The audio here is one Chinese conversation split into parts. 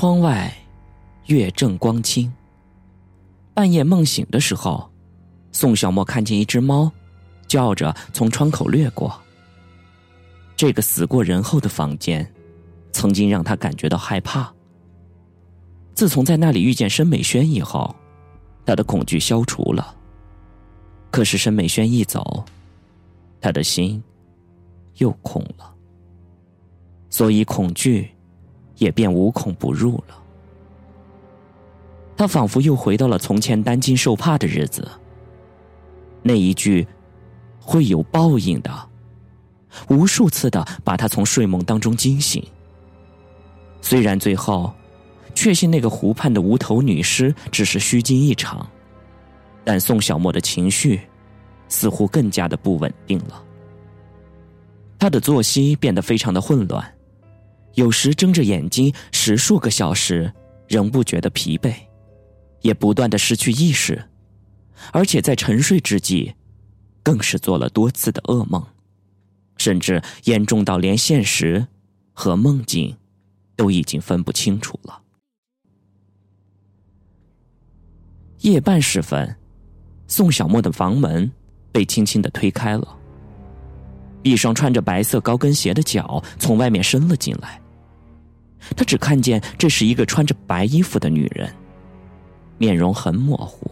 窗外，月正光清。半夜梦醒的时候，宋小沫看见一只猫，叫着从窗口掠过。这个死过人后的房间，曾经让他感觉到害怕。自从在那里遇见申美轩以后，他的恐惧消除了。可是申美轩一走，他的心又空了，所以恐惧也便无孔不入了。他仿佛又回到了从前担惊受怕的日子。那一句“会有报应的”，无数次的把他从睡梦当中惊醒。虽然最后确信那个湖畔的无头女尸只是虚惊一场，但宋小沫的情绪似乎更加的不稳定了。他的作息变得非常的混乱，有时睁着眼睛十数个小时，仍不觉得疲惫。也不断的失去意识，而且在沉睡之际，更是做了多次的噩梦，甚至严重到连现实和梦境都已经分不清楚了。夜半时分，宋小沫的房门被轻轻的推开了，一双穿着白色高跟鞋的脚从外面伸了进来。他只看见这是一个穿着白衣服的女人。面容很模糊，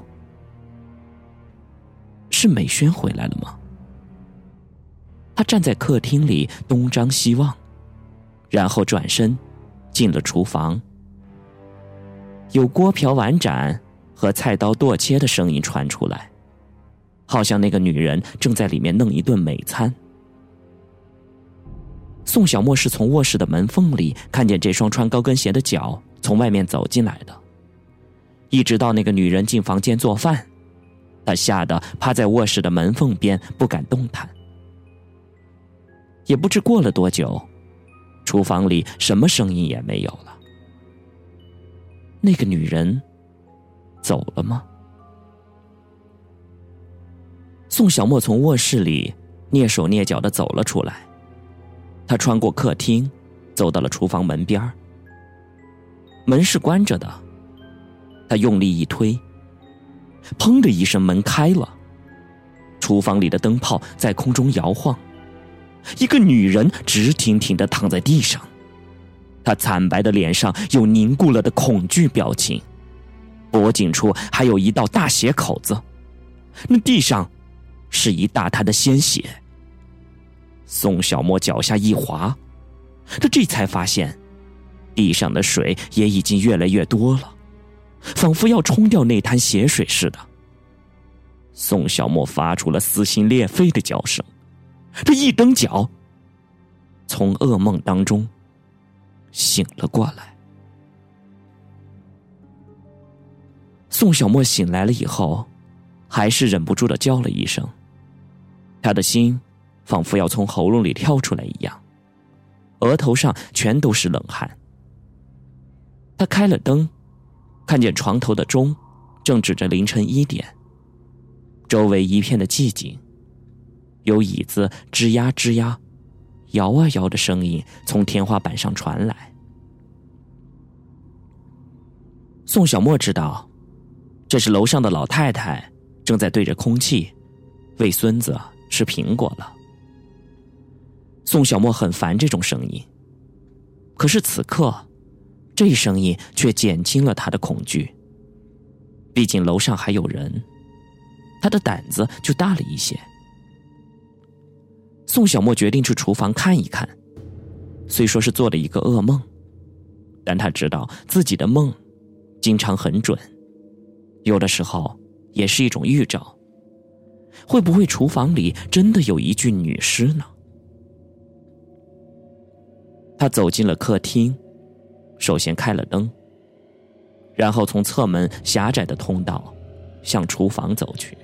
是美萱回来了吗？他站在客厅里东张西望，然后转身进了厨房。有锅瓢碗盏和菜刀剁切的声音传出来，好像那个女人正在里面弄一顿美餐。宋小沫是从卧室的门缝里看见这双穿高跟鞋的脚从外面走进来的。一直到那个女人进房间做饭，他吓得趴在卧室的门缝边不敢动弹。也不知过了多久，厨房里什么声音也没有了。那个女人走了吗？宋小沫从卧室里蹑手蹑脚的走了出来，他穿过客厅，走到了厨房门边门是关着的。他用力一推，砰的一声，门开了。厨房里的灯泡在空中摇晃，一个女人直挺挺的躺在地上，她惨白的脸上有凝固了的恐惧表情，脖颈处还有一道大血口子，那地上是一大滩的鲜血。宋小沫脚下一滑，他这才发现，地上的水也已经越来越多了。仿佛要冲掉那滩血水似的，宋小沫发出了撕心裂肺的叫声。这一蹬脚，从噩梦当中醒了过来。宋小沫醒来了以后，还是忍不住的叫了一声，他的心仿佛要从喉咙里跳出来一样，额头上全都是冷汗。他开了灯。看见床头的钟，正指着凌晨一点。周围一片的寂静，有椅子吱呀吱呀，摇啊摇的声音从天花板上传来。宋小沫知道，这是楼上的老太太正在对着空气喂孙子吃苹果了。宋小沫很烦这种声音，可是此刻。这声音却减轻了他的恐惧。毕竟楼上还有人，他的胆子就大了一些。宋小沫决定去厨房看一看。虽说是做了一个噩梦，但他知道自己的梦经常很准，有的时候也是一种预兆。会不会厨房里真的有一具女尸呢？他走进了客厅。首先开了灯，然后从侧门狭窄的通道向厨房走去。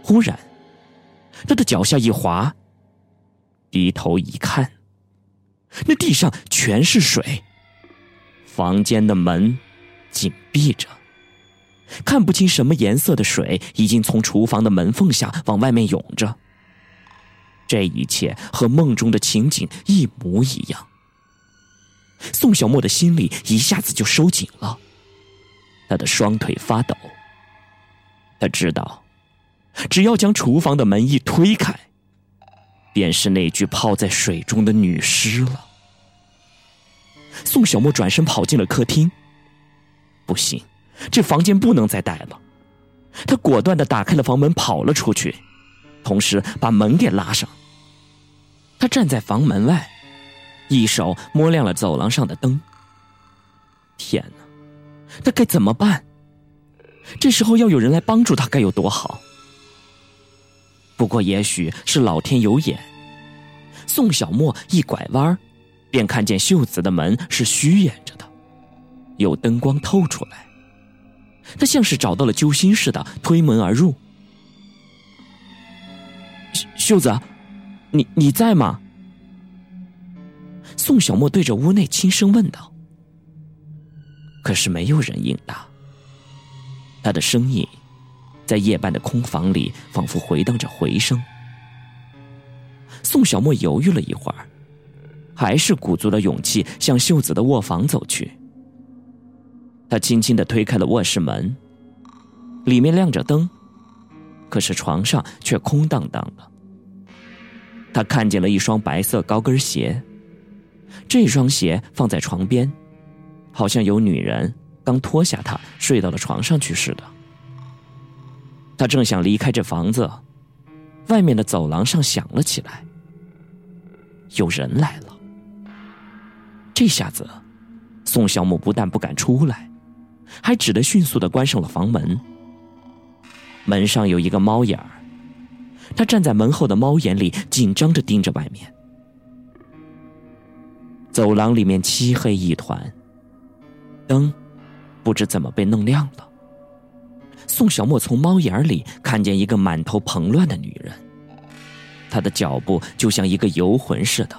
忽然，他的脚下一滑，低头一看，那地上全是水。房间的门紧闭着，看不清什么颜色的水已经从厨房的门缝下往外面涌着。这一切和梦中的情景一模一样。宋小沫的心里一下子就收紧了，他的双腿发抖。他知道，只要将厨房的门一推开，便是那具泡在水中的女尸了。宋小沫转身跑进了客厅。不行，这房间不能再待了。他果断的打开了房门，跑了出去，同时把门给拉上。他站在房门外，一手摸亮了走廊上的灯。天哪，他该怎么办？这时候要有人来帮助他，该有多好！不过也许是老天有眼，宋小沫一拐弯，便看见秀子的门是虚掩着的，有灯光透出来。他像是找到了救星似的，推门而入。秀子，你你在吗？宋小沫对着屋内轻声问道。可是没有人应答。他的声音，在夜半的空房里仿佛回荡着回声。宋小沫犹豫了一会儿，还是鼓足了勇气向秀子的卧房走去。他轻轻的推开了卧室门，里面亮着灯，可是床上却空荡荡的。他看见了一双白色高跟鞋，这双鞋放在床边，好像有女人刚脱下它睡到了床上去似的。他正想离开这房子，外面的走廊上响了起来，有人来了。这下子，宋小木不但不敢出来。还只得迅速的关上了房门。门上有一个猫眼儿，他站在门后的猫眼里，紧张着盯着外面。走廊里面漆黑一团，灯不知怎么被弄亮了。宋小沫从猫眼里看见一个满头蓬乱的女人，她的脚步就像一个游魂似的，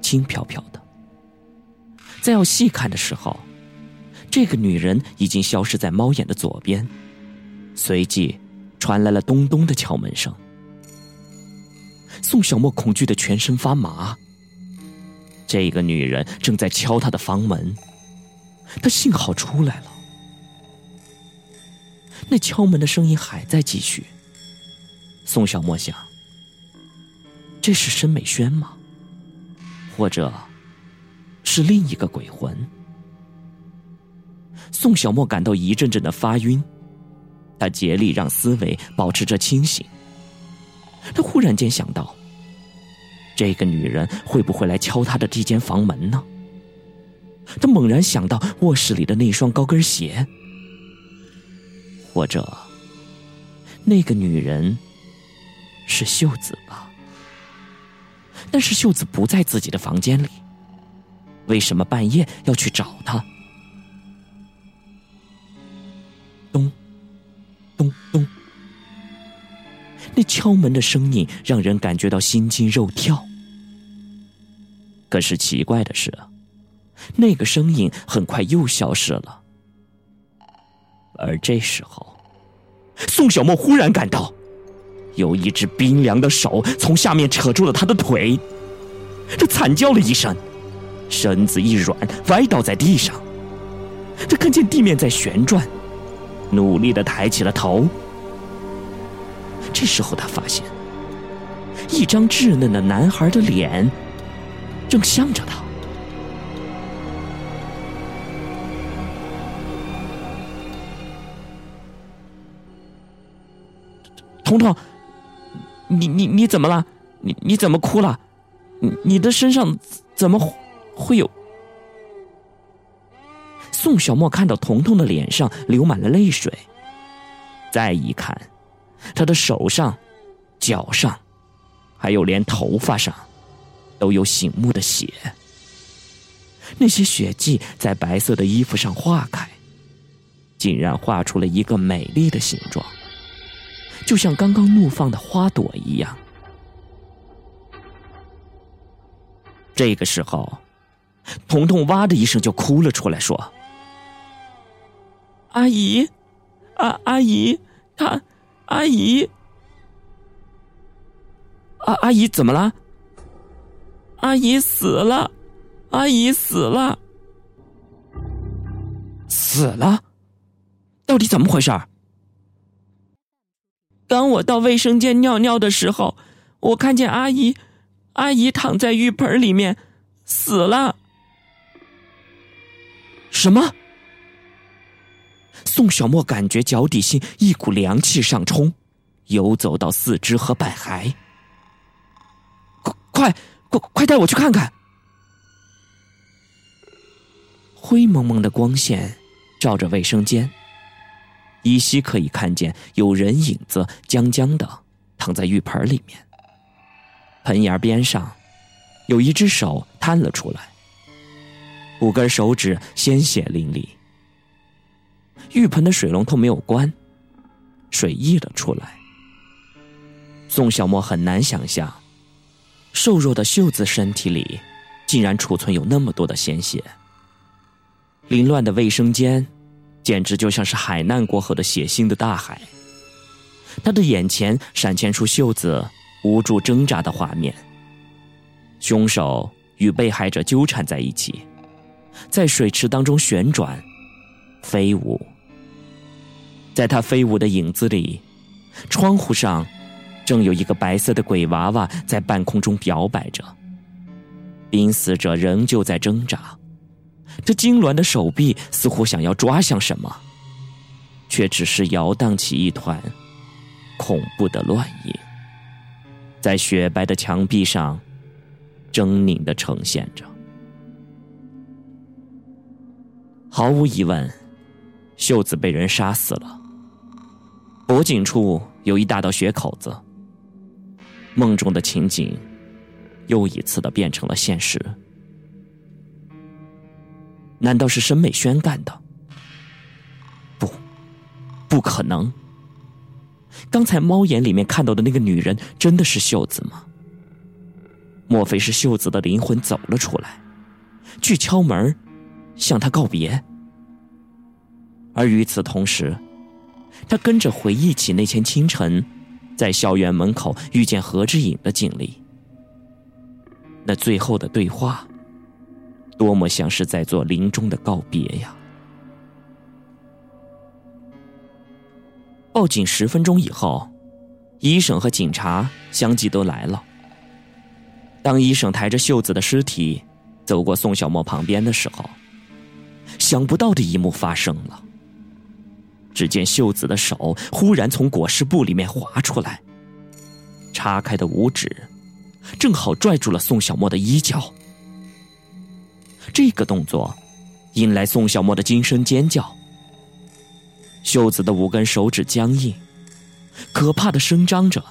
轻飘飘的。再要细看的时候。这个女人已经消失在猫眼的左边，随即传来了咚咚的敲门声。宋小沫恐惧的全身发麻。这个女人正在敲他的房门，他幸好出来了。那敲门的声音还在继续。宋小沫想：这是申美轩吗？或者是另一个鬼魂？宋小沫感到一阵阵的发晕，他竭力让思维保持着清醒。他忽然间想到，这个女人会不会来敲他的这间房门呢？他猛然想到卧室里的那双高跟鞋，或者那个女人是秀子吧？但是秀子不在自己的房间里，为什么半夜要去找她？咚，咚咚！那敲门的声音让人感觉到心惊肉跳。可是奇怪的是，那个声音很快又消失了。而这时候，宋小沫忽然感到，有一只冰凉的手从下面扯住了他的腿，他惨叫了一声，身子一软，歪倒在地上。他看见地面在旋转。努力的抬起了头，这时候他发现，一张稚嫩的男孩的脸正向着他。彤彤，你你你怎么了？你你怎么哭了？你你的身上怎么会有？宋小沫看到彤彤的脸上流满了泪水，再一看，他的手上、脚上，还有连头发上，都有醒目的血。那些血迹在白色的衣服上化开，竟然画出了一个美丽的形状，就像刚刚怒放的花朵一样。这个时候，彤彤哇的一声就哭了出来，说。阿姨，阿阿姨，她，阿姨，阿阿姨怎么了？阿姨死了，阿姨死了，死了，到底怎么回事儿？当我到卫生间尿尿的时候，我看见阿姨，阿姨躺在浴盆里面，死了。什么？宋小沫感觉脚底心一股凉气上冲，游走到四肢和百骸。快快快快带我去看看！灰蒙蒙的光线照着卫生间，依稀可以看见有人影子僵僵的躺在浴盆里面。盆沿边上有一只手探了出来，五根手指鲜血淋漓。浴盆的水龙头没有关，水溢了出来。宋小沫很难想象，瘦弱的秀子身体里竟然储存有那么多的鲜血。凌乱的卫生间，简直就像是海难过后的血腥的大海。他的眼前闪现出秀子无助挣扎的画面，凶手与被害者纠缠在一起，在水池当中旋转、飞舞。在他飞舞的影子里，窗户上正有一个白色的鬼娃娃在半空中摇摆着。濒死者仍旧在挣扎。这痉挛的手臂似乎想要抓向什么，却只是摇荡起一团恐怖的乱影，在雪白的墙壁上狰狞的呈现着。毫无疑问，秀子被人杀死了。脖颈处有一大道血口子。梦中的情景，又一次的变成了现实。难道是申美轩干的？不，不可能。刚才猫眼里面看到的那个女人，真的是秀子吗？莫非是秀子的灵魂走了出来，去敲门，向他告别？而与此同时，他跟着回忆起那天清晨，在校园门口遇见何志颖的经历。那最后的对话。多么像是在做临终的告别呀！报警十分钟以后，医生和警察相继都来了。当医生抬着秀子的尸体走过宋小沫旁边的时候，想不到的一幕发生了。只见秀子的手忽然从裹尸布里面滑出来，叉开的五指正好拽住了宋小沫的衣角。这个动作引来宋小沫的惊声尖叫。秀子的五根手指僵硬，可怕的伸张着，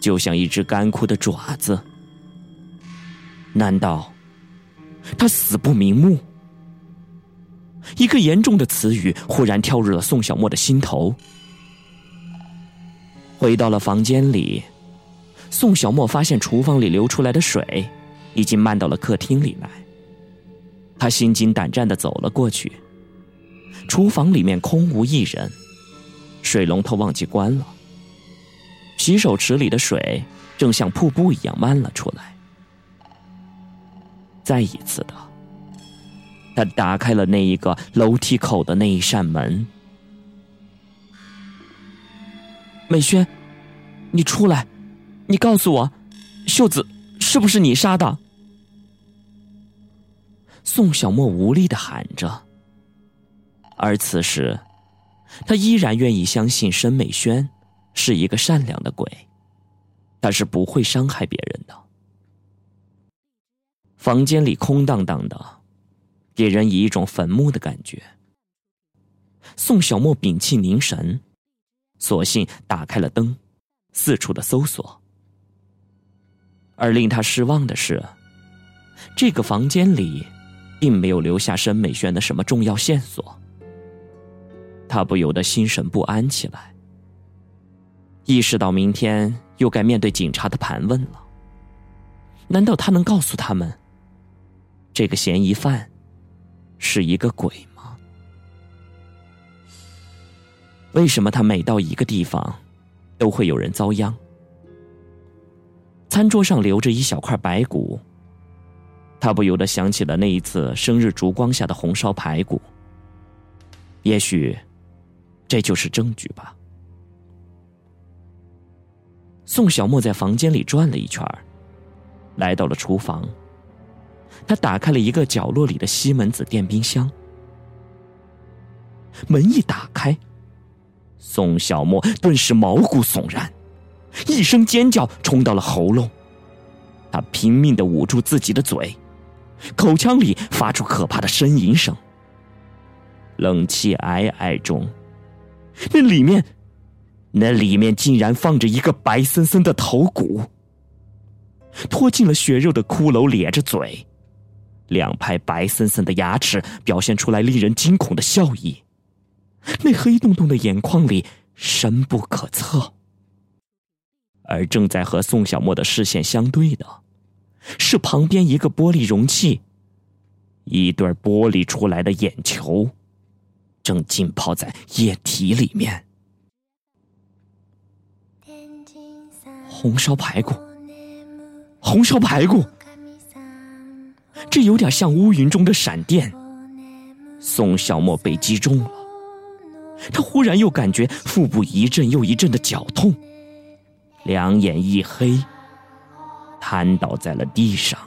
就像一只干枯的爪子。难道他死不瞑目？一个严重的词语忽然跳入了宋小沫的心头。回到了房间里，宋小沫发现厨房里流出来的水已经漫到了客厅里来。他心惊胆战的走了过去。厨房里面空无一人，水龙头忘记关了。洗手池里的水正像瀑布一样漫了出来。再一次的，他打开了那一个楼梯口的那一扇门。美轩，你出来，你告诉我，秀子是不是你杀的？宋小沫无力的喊着，而此时，他依然愿意相信申美轩是一个善良的鬼，他是不会伤害别人的。房间里空荡荡的，给人以一种坟墓的感觉。宋小沫屏气凝神，索性打开了灯，四处的搜索。而令他失望的是，这个房间里。并没有留下申美轩的什么重要线索，他不由得心神不安起来，意识到明天又该面对警察的盘问了。难道他能告诉他们，这个嫌疑犯是一个鬼吗？为什么他每到一个地方，都会有人遭殃？餐桌上留着一小块白骨。他不由得想起了那一次生日烛光下的红烧排骨。也许，这就是证据吧。宋小沫在房间里转了一圈来到了厨房。他打开了一个角落里的西门子电冰箱，门一打开，宋小沫顿时毛骨悚然，一声尖叫冲到了喉咙。他拼命的捂住自己的嘴，口腔里发出可怕的呻吟声。冷气皑皑中，那里面，那里面竟然放着一个白森森的头骨，脱尽了血肉的骷髅咧着嘴，两排白森森的牙齿表现出来令人惊恐的笑意，那黑洞洞的眼眶里深不可测。而正在和宋小沫的视线相对的，是旁边一个玻璃容器，一对玻璃出来的眼球。正浸泡在液体里面。红烧排骨，红烧排骨，这有点像乌云中的闪电。宋小沫被击中了，他忽然又感觉腹部一阵又一阵的绞痛，两眼一黑，瘫倒在了地上。